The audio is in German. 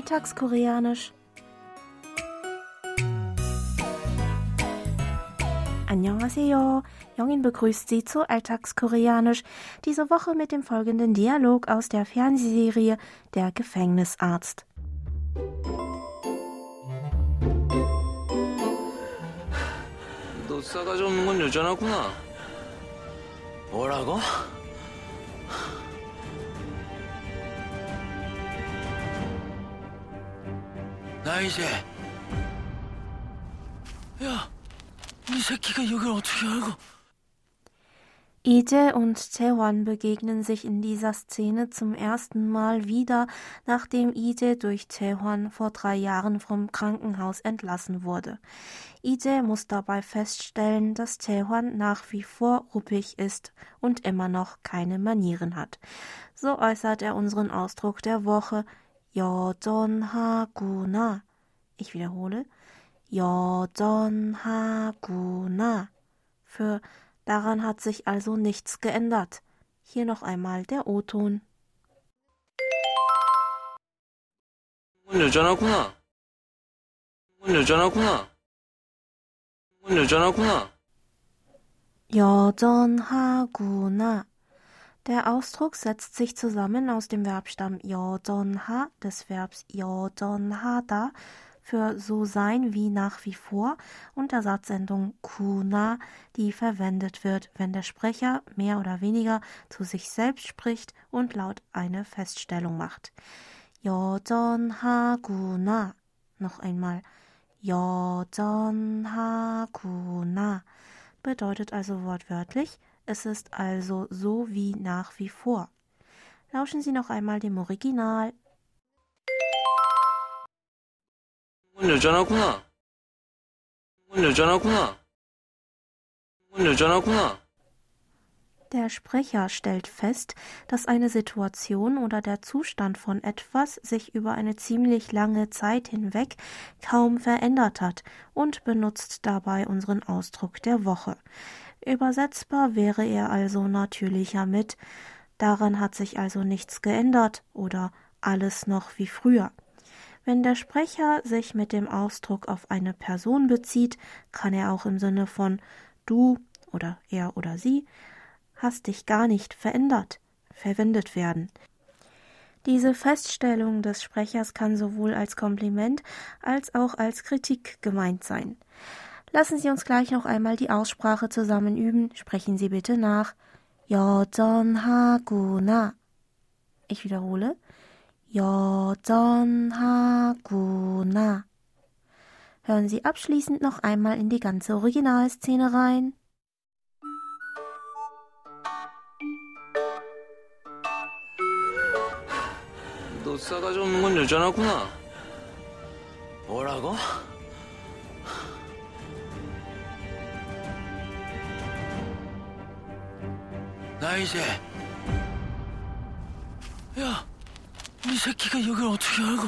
Alltagskoreanisch. Annyeonghaseyo. Jongin begrüßt Sie zu Alltagskoreanisch. Diese Woche mit dem folgenden Dialog aus der Fernsehserie Der Gefängnisarzt. 너 싸가지 없는 건 여전하구나. 뭐라고? 나 이제 야, 이 새끼가 여길 어떻게 알고? Ije und Taewon begegnen sich in dieser Szene zum ersten Mal wieder, nachdem Ije durch Taewon vor drei Jahren vom Krankenhaus entlassen wurde. Ije muss dabei feststellen, dass Taewon nach wie vor ruppig ist und immer noch keine Manieren hat. So äußert er unseren Ausdruck der Woche 여전하구나. Ich wiederhole. 여전하구나. Für Daran hat sich also nichts geändert. Hier noch einmal der O-Ton. 건 여전하구나. 건 여전하구나. 건 여전하구나. 여전하구나. Der Ausdruck setzt sich zusammen aus dem Verbstamm "yodonha", des Verbs "yodonhada" für so sein wie nach wie vor und der Satzendung "kuna", die verwendet wird, wenn der Sprecher mehr oder weniger zu sich selbst spricht und laut eine Feststellung macht. "Yodonhaguna" noch einmal. "yodonhaguna" bedeutet also wortwörtlich, es ist also so wie nach wie vor. Lauschen Sie noch einmal dem Original. 건 여전하구나. 건 여전하구나. 건 여전하구나. Der Sprecher stellt fest, dass eine Situation oder der Zustand von etwas sich über eine ziemlich lange Zeit hinweg kaum verändert hat und benutzt dabei unseren Ausdruck der Woche. Übersetzbar wäre er also natürlicher mit Daran hat sich also nichts geändert oder alles noch wie früher. Wenn der Sprecher sich mit dem Ausdruck auf eine Person bezieht, kann er auch im Sinne von du oder er oder sie hast dich gar nicht verändert verwendet werden. Diese Feststellung des Sprechers kann sowohl als Kompliment als auch als Kritik gemeint sein. Lassen Sie uns gleich noch einmal die Aussprache zusammen üben. Sprechen Sie bitte nach. Yodan Ich wiederhole. Yodan Hören Sie abschließend noch einmal in die ganze Originalszene rein. 너 싸가지 없는 건 여전하구나. 뭐라고? 나 이제 야, 이 새끼가 여길 어떻게 알고?